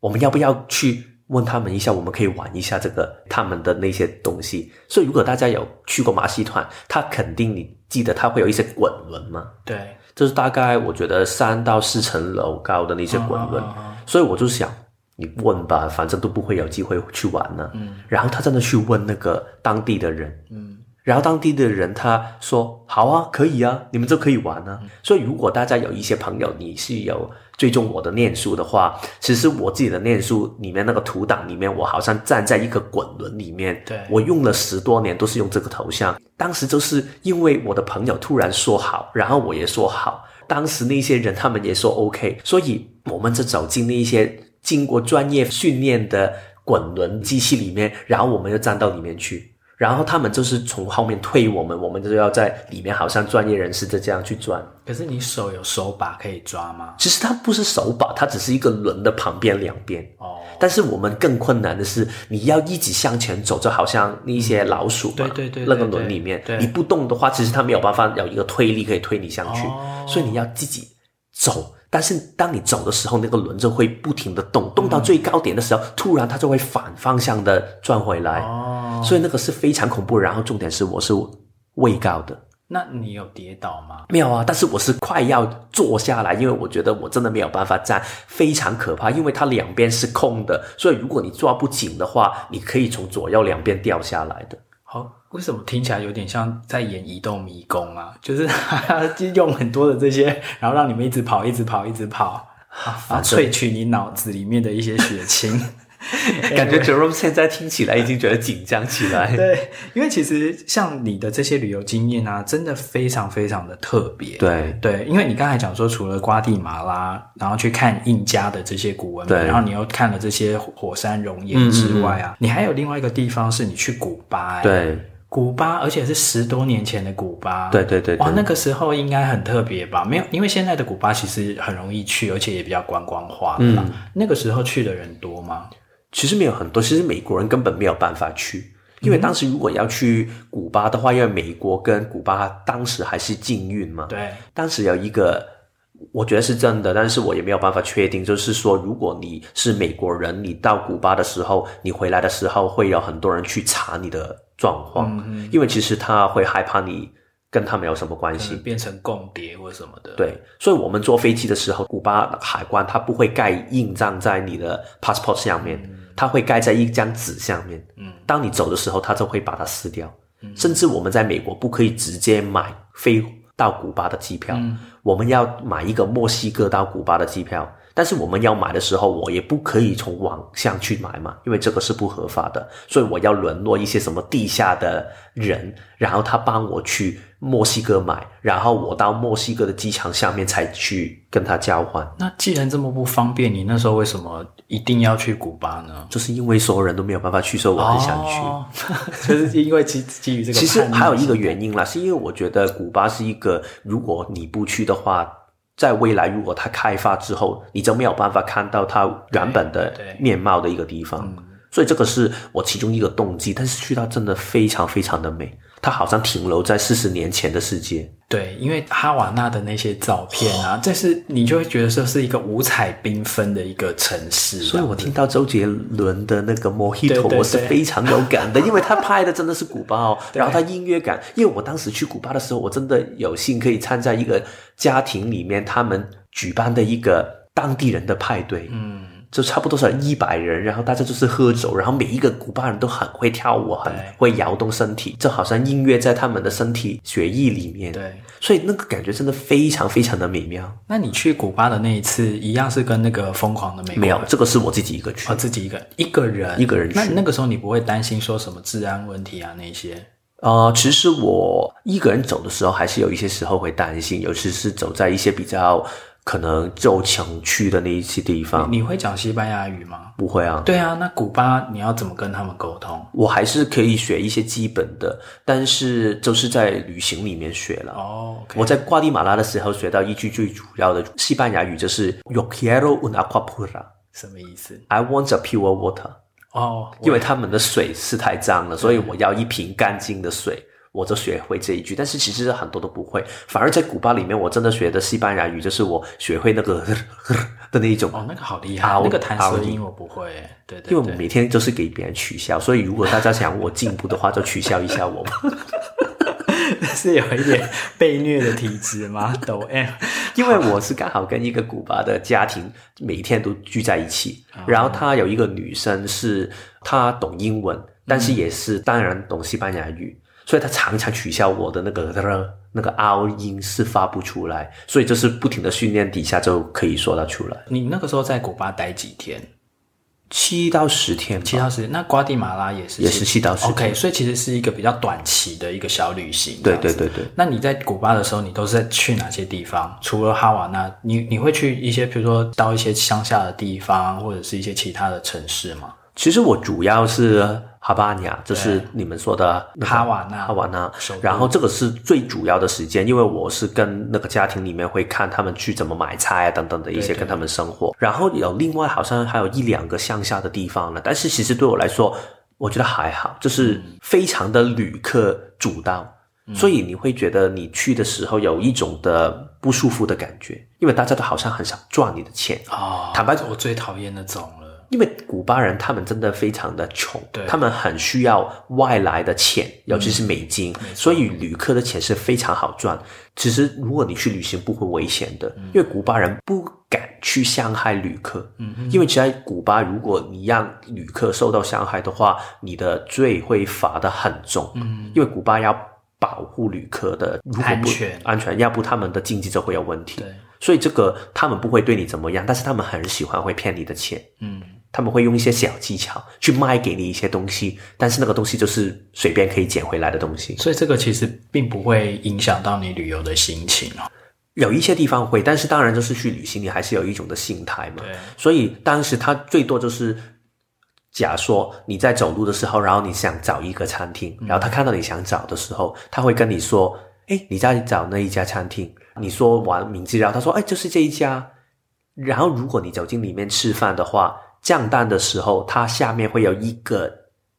我们要不要去问他们一下，我们可以玩一下这个他们的那些东西。所以如果大家有去过马戏团，他肯定你记得他会有一些滚轮嘛？对，就是大概我觉得三到四层楼高的那些滚轮。Oh, oh, oh, oh. 所以我就想，你问吧，反正都不会有机会去玩呢。嗯，然后他真的去问那个当地的人。嗯。然后当地的人他说：“好啊，可以啊，你们就可以玩啊。”所以如果大家有一些朋友，你是有追踪我的念书的话，其实我自己的念书里面那个图档里面，我好像站在一个滚轮里面。对，我用了十多年都是用这个头像。当时就是因为我的朋友突然说好，然后我也说好，当时那些人他们也说 OK，所以我们就走进那一些经过专业训练的滚轮机器里面，然后我们就站到里面去。然后他们就是从后面推我们，我们就要在里面，好像专业人士的这样去转。可是你手有手把可以抓吗？其实它不是手把，它只是一个轮的旁边两边。哦。但是我们更困难的是，你要一直向前走，就好像那些老鼠嘛。对对对。那个轮里面，你不动的话，其实它没有办法有一个推力可以推你上去。哦。所以你要自己走。但是当你走的时候，那个轮子会不停的动，动到最高点的时候，嗯、突然它就会反方向的转回来。哦，所以那个是非常恐怖。然后重点是我是畏高的。那你有跌倒吗？没有啊，但是我是快要坐下来，因为我觉得我真的没有办法站，非常可怕。因为它两边是空的，所以如果你抓不紧的话，你可以从左右两边掉下来的。好。为什么听起来有点像在演移动迷宫啊？就是他用很多的这些，然后让你们一直跑，一直跑，一直跑，啊，萃取你脑子里面的一些血清。感觉 Jerome 现在听起来已经觉得紧张起来。对，因为其实像你的这些旅游经验啊，真的非常非常的特别。对对，因为你刚才讲说，除了瓜地马拉，然后去看印加的这些古文明，然后你又看了这些火山熔岩之外啊，嗯嗯嗯，你还有另外一个地方是你去古巴，欸。对。古巴，而且是十多年前的古巴。对对对，对，哇，那个时候应该很特别吧？没有，因为现在的古巴其实很容易去，而且也比较观光化。嗯，那个时候去的人多吗？其实没有很多，其实美国人根本没有办法去，因为当时如果要去古巴的话，因为美国跟古巴当时还是禁运嘛。对，当时有一个。我觉得是真的，但是我也没有办法确定。就是说，如果你是美国人，你到古巴的时候，你回来的时候会有很多人去查你的状况，嗯，因为其实他会害怕你跟他没有什么关系，变成共谍或什么的。对，所以我们坐飞机的时候，古巴海关他不会盖印章在你的 passport 上面，嗯，他会盖在一张纸上面。嗯，当你走的时候，他就会把它撕掉。嗯，甚至我们在美国不可以直接买飞到古巴的机票。嗯我们要买一个墨西哥到古巴的机票，但是我们要买的时候，我也不可以从网上去买嘛，因为这个是不合法的，所以我要沦落一些什么地下的人，然后他帮我去墨西哥买，然后我到墨西哥的机场下面才去跟他交换。那既然这么不方便，你那时候为什么一定要去古巴呢？就是因为所有人都没有办法去，所以我很想去。哦、就是因为基基于这个。其实还有一个原因啦，是因为我觉得古巴是一个，如果你不去的话，在未来如果它开发之后，你就没有办法看到它原本的面貌的一个地方。所以这个是我其中一个动机。但是去到真的非常非常的美。它好像停留在四十年前的世界。对，因为哈瓦那的那些照片啊，这是你就会觉得说是一个五彩缤纷的一个城市。所以我听到周杰伦的那个 Mojito，我是非常有感的，因为他拍的真的是古巴哦。然后他音乐感，因为我当时去古巴的时候，我真的有幸可以参加一个家庭里面他们举办的一个当地人的派对。嗯。就差不多是一百人，然后大家就是喝酒，然后每一个古巴人都很会跳舞，很会摇动身体，就好像音乐在他们的身体血液里面。对，所以那个感觉真的非常非常的美妙。那你去古巴的那一次，一样是跟那个疯狂的美国？没有，这个是我自己一个去，哦，自己一个一个人，一个人去。那那个时候你不会担心说什么治安问题啊那些？呃，其实我一个人走的时候，还是有一些时候会担心，尤其是走在一些比较。可能就想去的那一些地方。你，你会讲西班牙语吗？不会啊。对啊，那古巴你要怎么跟他们沟通？我还是可以学一些基本的，但是就是在旅行里面学了。哦，okay。我在瓜地马拉的时候学到一句最主要的西班牙语，就是 Yo quiero un agua pura。什么意思？I want a pure water。哦，因为他们的水是太脏了，所以我要一瓶干净的水。我就学会这一句，但是其实很多都不会。反而在古巴里面，我真的学的西班牙语，就是我学会那个 的那一种。哦，那个好厉害，那个弹舌音我不会。对对对，因为我每天都是给别人取笑，所以如果大家想我进步的话，就取笑一下我嘛。是有一点被虐的体质吗？抖 M，因为我是刚好跟一个古巴的家庭每天都聚在一起，然后他有一个女生是她懂英文，但是也是当然懂西班牙语。所以他常常取笑我的那个那个凹音是发不出来，所以就是不停的训练底下就可以说得出来。你那个时候在古巴待几天？七到十天。七到十天。那瓜地马拉也是也是七到十天。OK，所以其实是一个比较短期的一个小旅行。对对对对。那你在古巴的时候，你都是在去哪些地方？除了哈瓦那，你你会去一些，比如说到一些乡下的地方，或者是一些其他的城市吗？其实我主要是哈巴尼亚，就是你们说的哈瓦那，哈瓦那。然后这个是最主要的时间，因为我是跟那个家庭里面会看他们去怎么买菜啊等等的一些跟他们生活。对对对。然后有另外好像还有一两个乡下的地方呢，但是其实对我来说，我觉得还好，就是非常的旅客主导，嗯，所以你会觉得你去的时候有一种的不舒服的感觉，因为大家都好像很想赚你的钱啊。哦，坦白我最讨厌那种。因为古巴人他们真的非常的穷，他们很需要外来的钱，尤其是美金，嗯，所以旅客的钱是非常好赚。其实如果你去旅行不会危险的，嗯，因为古巴人不敢去伤害旅客，嗯，因为在古巴，如果你让旅客受到伤害的话，你的罪会罚得很重，嗯，因为古巴要保护旅客的如果不安全，安全，要不他们的经济就会有问题。对，所以这个他们不会对你怎么样，但是他们很喜欢会骗你的钱，嗯。他们会用一些小技巧去卖给你一些东西，但是那个东西就是随便可以捡回来的东西，所以这个其实并不会影响到你旅游的心情哦。有一些地方会，但是当然就是去旅行，你还是有一种的心态嘛。对。所以当时他最多就是，假说你在走路的时候，然后你想找一个餐厅，然后他看到你想找的时候，他会跟你说：“哎，你在找那一家餐厅。”你说完名字，然后他说：“哎，就是这一家。”然后如果你走进里面吃饭的话，账单的时候，它下面会有一个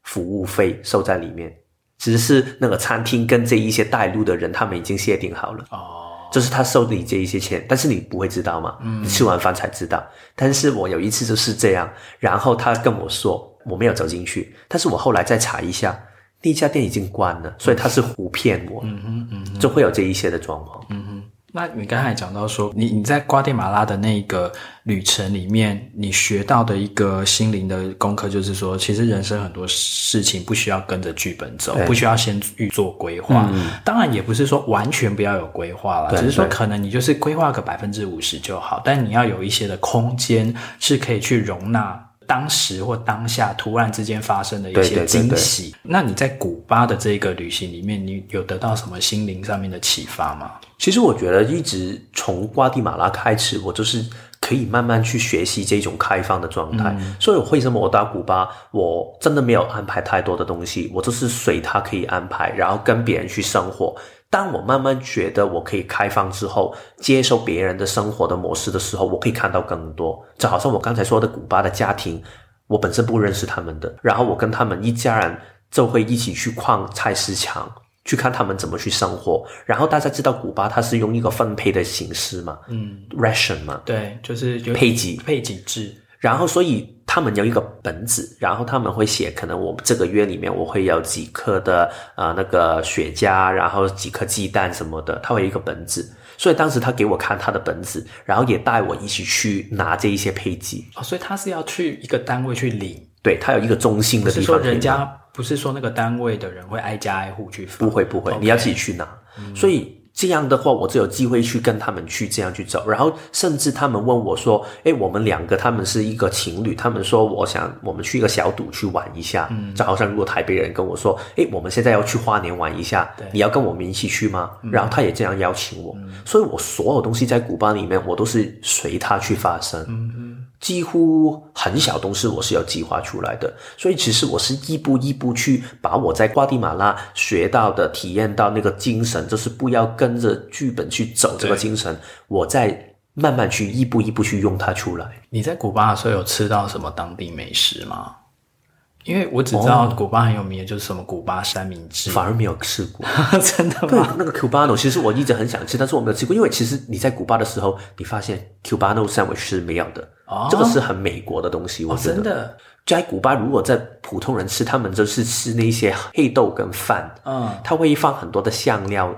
服务费收在里面，只是那个餐厅跟这一些带路的人，他们已经协定好了。哦，就是他收你这一些钱，但是你不会知道嘛？嗯，你吃完饭才知道。但是我有一次就是这样，然后他跟我说我没有走进去，但是我后来再查一下，那家店已经关了，所以他是唬骗我。嗯哼，嗯，就会有这一些的状况。那你刚才讲到说，你你在瓜地马拉的那个旅程里面，你学到的一个心灵的功课，就是说，其实人生很多事情不需要跟着剧本走，不需要先预做规划。嗯、当然，也不是说完全不要有规划了，只是说可能你就是规划个百分之五十就好，但你要有一些的空间是可以去容纳。当时或当下突然之间发生的一些惊喜。对对对对。那你在古巴的这个旅行里面，你有得到什么心灵上面的启发吗？其实我觉得一直从瓜地马拉开始，我就是可以慢慢去学习这种开放的状态。嗯。所以为什么我到古巴，我真的没有安排太多的东西，我就是随他可以安排，然后跟别人去生活。当我慢慢觉得我可以开放之后，接受别人的生活的模式的时候，我可以看到更多。就好像我刚才说的古巴的家庭，我本身不认识他们的，然后我跟他们一家人就会一起去逛菜市场，去看他们怎么去生活。然后大家知道古巴它是用一个分配的形式嘛，嗯，ration 嘛，对，就是配给配给制。然后，所以他们有一个本子，然后他们会写，可能我这个月里面我会有几颗的啊、呃、那个雪茄，然后几颗鸡蛋什么的，他会有一个本子。所以当时他给我看他的本子，然后也带我一起去拿这一些配给。哦，所以他是要去一个单位去领，对，他有一个中心的地方。不是说人家不是说那个单位的人会挨家挨户去发，不会不会，你要自己去拿。嗯、所以。这样的话，我就有机会去跟他们去这样去走，然后甚至他们问我说：“哎，我们两个他们是一个情侣，他们说我想我们去一个小赌去玩一下，嗯，就好像如果台北人跟我说：‘哎，我们现在要去花莲玩一下，你要跟我们一起去吗？’然后他也这样邀请我，嗯，所以我所有东西在古巴里面，我都是随他去发生。嗯嗯。几乎很小东西我是有计划出来的，所以其实我是一步一步去把我在瓜地马拉学到的、体验到那个精神，就是不要跟着剧本去走这个精神，我再慢慢去一步一步去用它出来。你在古巴的时候有吃到什么当地美食吗？因为我只知道古巴很有名的就是什么古巴三明治，反而没有吃过，真的吗？对，那个 Cubano 其实我一直很想吃，但是我没有吃过，因为其实你在古巴的时候，你发现 Cubano sandwich 是没有的。哦，这个是很美国的东西，我觉得。哦，真的，在古巴，如果在普通人吃，他们就是吃那些黑豆跟饭。嗯，他会放很多的香料，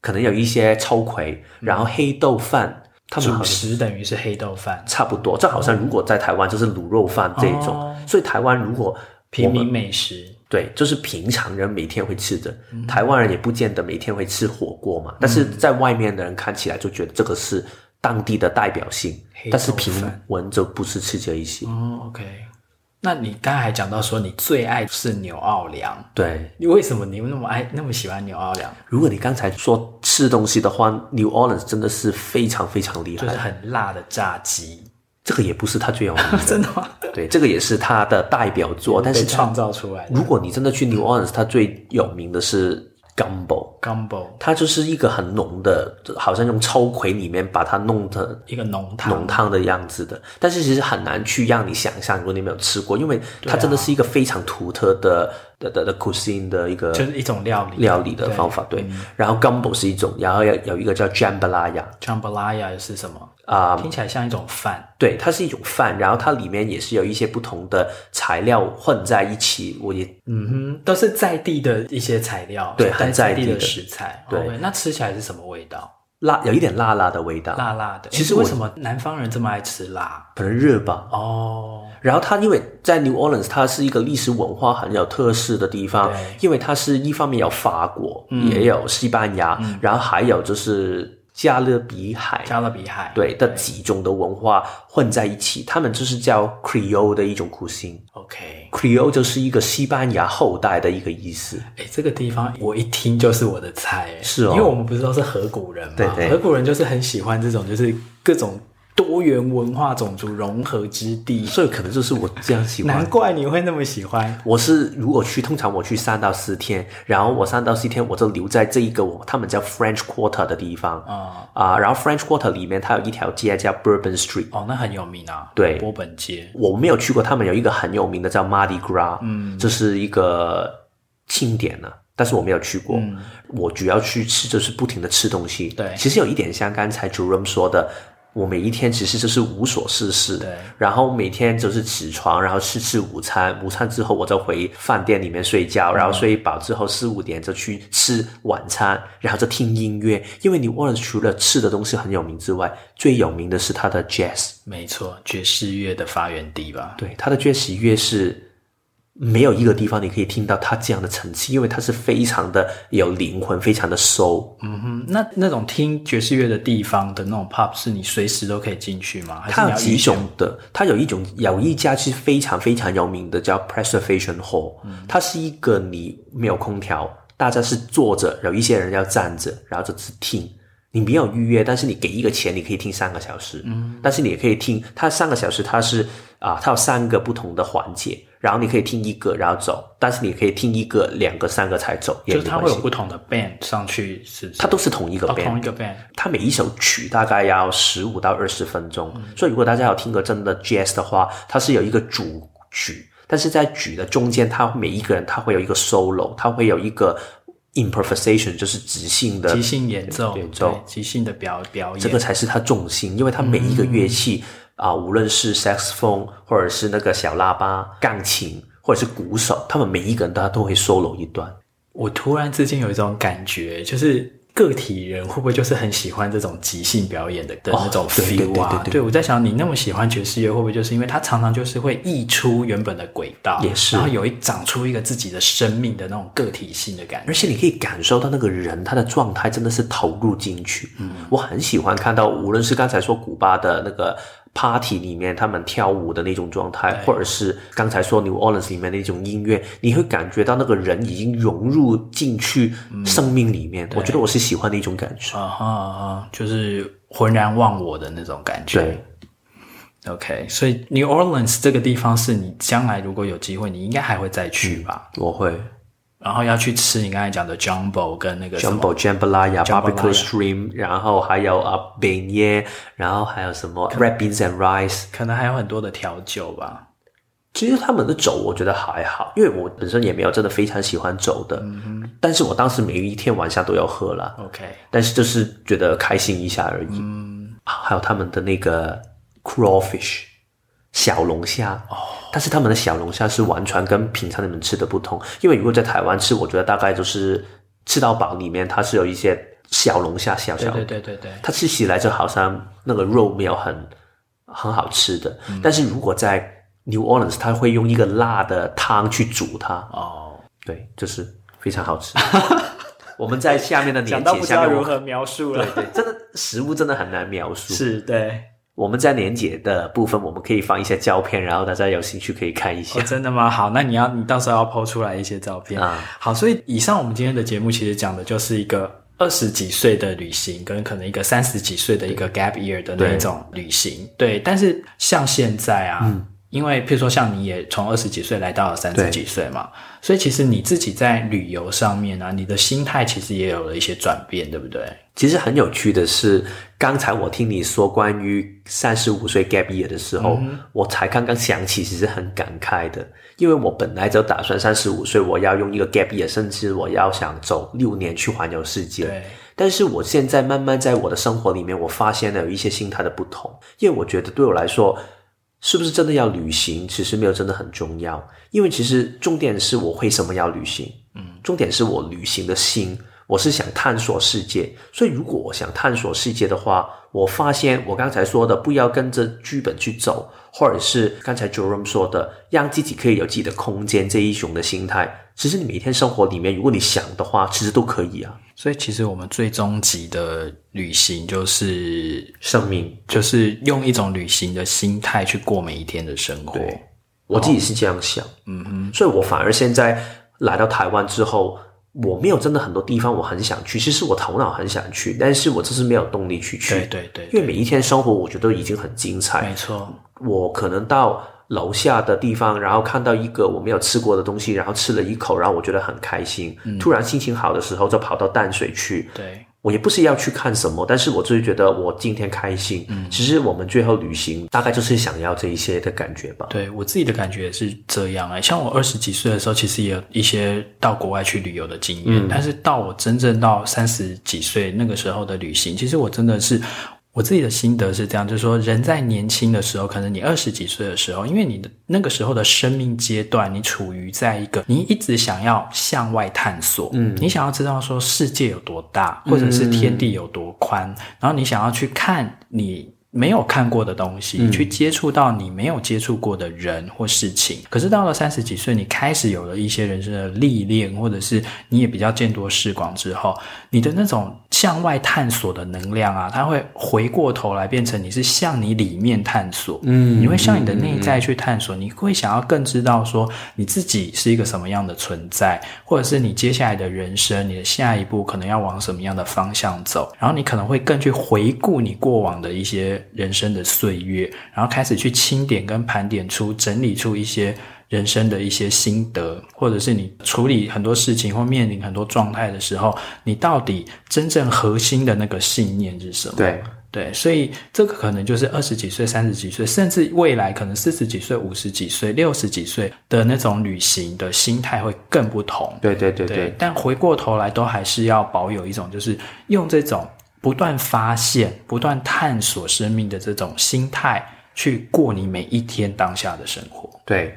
可能有一些秋葵，然后黑豆饭，他们主食等于是黑豆饭，差不多。这好像如果在台湾就是卤肉饭这种，哦，所以台湾如果平民美食，对，就是平常人每天会吃的。嗯，台湾人也不见得每天会吃火锅嘛，但是在外面的人看起来就觉得这个是。当地的代表性，但是平文就不是吃这一些。哦，OK。那你刚才还讲到说你最爱是牛奥良，对，你为什么你们那么爱那么喜欢牛奥良？如果你刚才说吃东西的话，New Orleans 真的是非常非常厉害，就是很辣的炸鸡。这个也不是他最有名的，真的吗？对，这个也是他的代表作，但是创造出来。如果你真的去 New Orleans，他最有名的是。Gumbo，Gumbo，它就是一个很浓的，好像用秋葵里面把它弄的一个浓汤。浓汤的样子的。但是其实很难去让你想象，如果你没有吃过，因为它真的是一个非常独特的的的的 cuisine 的一个，就是一种料理。料理的方法。对，然后 Gumbo 是一种，然后有有一个叫 Jambalaya，Jambalaya 是什么？啊、嗯，听起来像一种饭，对，它是一种饭，然后它里面也是有一些不同的材料混在一起，我也，嗯哼，都是在地的一些材料，对，很在地的食材，对，okay, 那吃起来是什么味道？辣，有一点辣辣的味道，辣辣的。其实为什么南方人这么爱吃辣？可能热吧。哦，然后它因为在 New Orleans，它是一个历史文化很有特色的地方，因为它是一方面有法国，嗯、也有西班牙、嗯，然后还有就是。加勒比海，加勒比海对的几种的文化混在一起，他们就是叫 Creole 的一种 cuisine。OK，Creole 就是一个西班牙后代的一个意思。哎，这个地方我一听就是我的菜，是哦，因为我们不是都是河谷人嘛，对对，河谷人就是很喜欢这种，就是各种。多元文化种族融合之地，所以可能就是我这样喜欢。难怪你会那么喜欢。我是如果去，通常我去三到四天，然后我三到四天我就留在这一个我他们叫 French Quarter 的地方啊啊，然后 French Quarter 里面它有一条街叫 Bourbon Street，哦，那很有名啊。对，波本街。我没有去过，他们有一个很有名的叫 Mardi Gras，嗯，这是一个庆典呢，但是我没有去过。嗯，我主要去吃就是不停的吃东西。对，其实有一点像刚才 Jerome 说的。我每一天其实就是无所事事，对，然后每天就是起床，然后吃吃午餐，午餐之后我就回饭店里面睡觉，然后睡饱之后四五点就去吃晚餐，然后就听音乐。因为 New Orleans 除了吃的东西很有名之外，最有名的是它的 Jazz，没错，爵士乐的发源地吧？对，它的爵士乐是。没有一个地方你可以听到他这样的层次，因为他是非常的有灵魂，非常的 soul。嗯哼，那那种听爵士乐的地方的那种 pub，是你随时都可以进去吗？它有几种的，它有一种有一家是非常非常有名的，叫 Preservation Hall。嗯，它是一个你没有空调，大家是坐着，有一些人要站着，然后就只听。你没有预约，但是你给一个钱，你可以听三个小时。嗯，但是你也可以听它三个小时，它是啊，它有三个不同的环节。然后你可以听一个，然后走，但是你可以听一个、两个、三个才走，就是它会有不同的 band 上去，是？它都是同一个 band，、哦、同一个 band。它每一首曲大概要十五到二十分钟，嗯、所以如果大家要听个真的 jazz 的话，它是有一个主曲，但是在曲的中间，它每一个人他会有一个 solo，他会有一个 improvisation，就是即兴的即兴演奏，演奏即兴的表表演，这个才是它重心，因为它每一个乐器啊、无论是 saxophone 或者是那个小喇叭、钢琴。或者是鼓手，他们每一个人，大家都会 solo 一段。我突然之间有一种感觉，就是个体人会不会就是很喜欢这种即兴表演的的那种 feel 啊？对，我在想，你那么喜欢爵士乐，会不会就是因为它常常就是会溢出原本的轨道，也是，然后有一长出一个自己的生命的那种个体性的感觉，而且你可以感受到那个人他的状态真的是投入进去。嗯，我很喜欢看到，无论是刚才说古巴的那个。Party 里面他们跳舞的那种状态，或者是刚才说 New Orleans 里面那种音乐，你会感觉到那个人已经融入进去生命里面。嗯、我觉得我是喜欢的一种感觉，啊哈啊，就是浑然忘我的那种感觉。对，OK，所以 New Orleans 这个地方是你将来如果有机会，你应该还会再去吧？嗯、我会。然后要去吃你刚才讲的 Jumbo 跟那个 Jumbo Jambalaya Barbecue Shrimp，然后还有啊 Beignet，然后还有什么 Red Beans and Rice，可能还有很多的调酒吧。其实他们的酒我觉得还好，因为我本身也没有真的非常喜欢酒的，嗯哼，但是我当时每一天晚上都要喝了，OK，但是就是觉得开心一下而已。嗯，还有他们的那个 Crawfish。小龙虾。哦，但是他们的小龙虾是完全跟平常你们吃的不同，因为如果在台湾吃，我觉得大概就是吃到饱里面它是有一些小龙虾小小的，对对对对对，它吃起来就好像那个肉没有很很好吃的，嗯、但是如果在 New Orleans，它会用一个辣的汤去煮它。哦，对，就是非常好吃。我们在下面的讲 到不知道如何描述了？对对，真的食物真的很难描述，是对。我们在连结的部分，我们可以放一些照片，然后大家有兴趣可以看一下。哦，真的吗？好，那你要你到时候要 po 出来一些照片啊。好，所以以上我们今天的节目其实讲的就是一个二十几岁的旅行，跟可能一个三十几岁的一个 gap year 的那种旅行。对，对，但是像现在啊。嗯因为，譬如说，像你也从二十几岁来到了三十几岁嘛，所以其实你自己在旅游上面啊，你的心态其实也有了一些转变，对不对？其实很有趣的是，刚才我听你说关于三十五岁 gap year 的时候，嗯、我才刚刚想起，其实很感慨的，因为我本来就打算三十五岁我要用一个 gap year，甚至我要想走六年去环游世界。对。但是我现在慢慢在我的生活里面，我发现了有一些心态的不同，因为我觉得对我来说。是不是真的要旅行？其实没有真的很重要，因为其实重点是我为什么要旅行。嗯，重点是我旅行的心，我是想探索世界。所以如果我想探索世界的话，我发现我刚才说的不要跟着剧本去走，或者是刚才 Jerome 说的让自己可以有自己的空间这一种的心态，其实你每天生活里面，如果你想的话，其实都可以啊。所以其实我们最终极的旅行就是生命，就是用一种旅行的心态去过每一天的生活。对，我自己是这样想，嗯哼，所以我反而现在来到台湾之后，我没有真的很多地方我很想去，其实我头脑很想去，但是我就是没有动力去去。对对对，因为每一天生活我觉得已经很精彩。没错，我可能到。楼下的地方，然后看到一个我没有吃过的东西，然后吃了一口，然后我觉得很开心。嗯、突然心情好的时候，就跑到淡水去。对，我也不是要去看什么，但是我就是觉得我今天开心。嗯，其实我们最后旅行大概就是想要这一些的感觉吧。对，我自己的感觉也是这样哎，像我二十几岁的时候，其实也有一些到国外去旅游的经验，嗯、但是到我真正到三十几岁那个时候的旅行，其实我真的是。我自己的心得是这样，就是说，人在年轻的时候，可能你二十几岁的时候，因为你的那个时候的生命阶段，你处于在一个你一直想要向外探索，嗯，你想要知道说世界有多大，或者是天地有多宽，嗯，然后你想要去看你。没有看过的东西，去接触到你没有接触过的人或事情。嗯、可是到了三十几岁，你开始有了一些人生的历练，或者是你也比较见多识广之后，你的那种向外探索的能量啊，它会回过头来变成你是向你里面探索。嗯，你会向你的内在去探索，嗯、你会想要更知道说你自己是一个什么样的存在，或者是你接下来的人生，你的下一步可能要往什么样的方向走。然后你可能会更去回顾你过往的一些。人生的岁月，然后开始去清点跟盘点出、整理出一些人生的一些心得，或者是你处理很多事情或面临很多状态的时候，你到底真正核心的那个信念是什么？对对，所以这个可能就是二十几岁、三十几岁，甚至未来可能四十几岁、五十几岁、六十几岁的那种旅行的心态会更不同。对对对对，对，但回过头来都还是要保有一种，就是用这种。不断发现、不断探索生命的这种心态，去过你每一天当下的生活。对，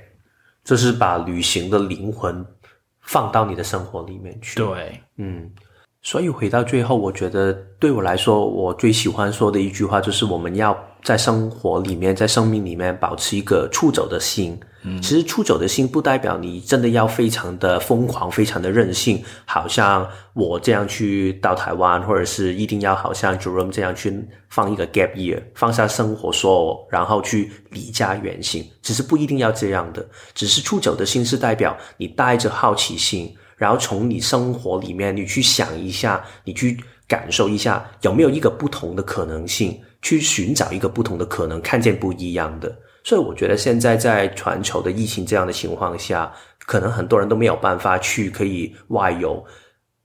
就是把旅行的灵魂放到你的生活里面去。对，嗯，所以回到最后，我觉得对我来说，我最喜欢说的一句话就是：我们要在生活里面，在生命里面保持一个出走的心。嗯，其实出走的心不代表你真的要非常的疯狂、非常的任性，好像我这样去到台湾，或者是一定要好像 Jerome 这样去放一个 gap year，放下生活说，然后去离家远行。其实不一定要这样的，只是出走的心是代表你带着好奇心，然后从你生活里面你去想一下，你去感受一下有没有一个不同的可能性，去寻找一个不同的可能，看见不一样的。所以我觉得现在在全球的疫情这样的情况下，可能很多人都没有办法去可以外游。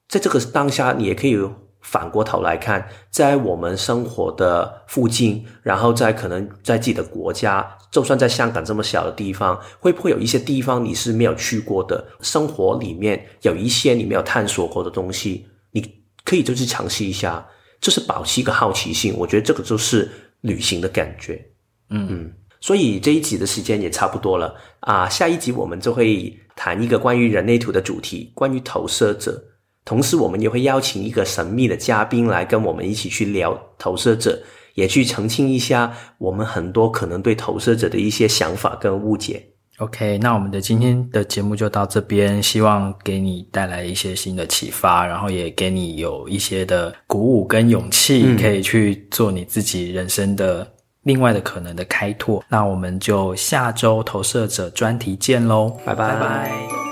在这个当下，你也可以反过头来看，在我们生活的附近，然后在可能在自己的国家，就算在香港这么小的地方，会不会有一些地方你是没有去过的？生活里面有一些你没有探索过的东西，你可以就去尝试一下，就是保持一个好奇心。我觉得这个就是旅行的感觉。嗯嗯。所以这一集的时间也差不多了啊，下一集我们就会谈一个关于人类图的主题，关于投射者。同时，我们也会邀请一个神秘的嘉宾来跟我们一起去聊投射者，也去澄清一下我们很多可能对投射者的一些想法跟误解。OK，那我们的今天的节目就到这边，希望给你带来一些新的启发，然后也给你有一些的鼓舞跟勇气，可以去做你自己人生的。另外的可能的开拓，那我们就下周投射者专题见喽，拜拜。拜拜。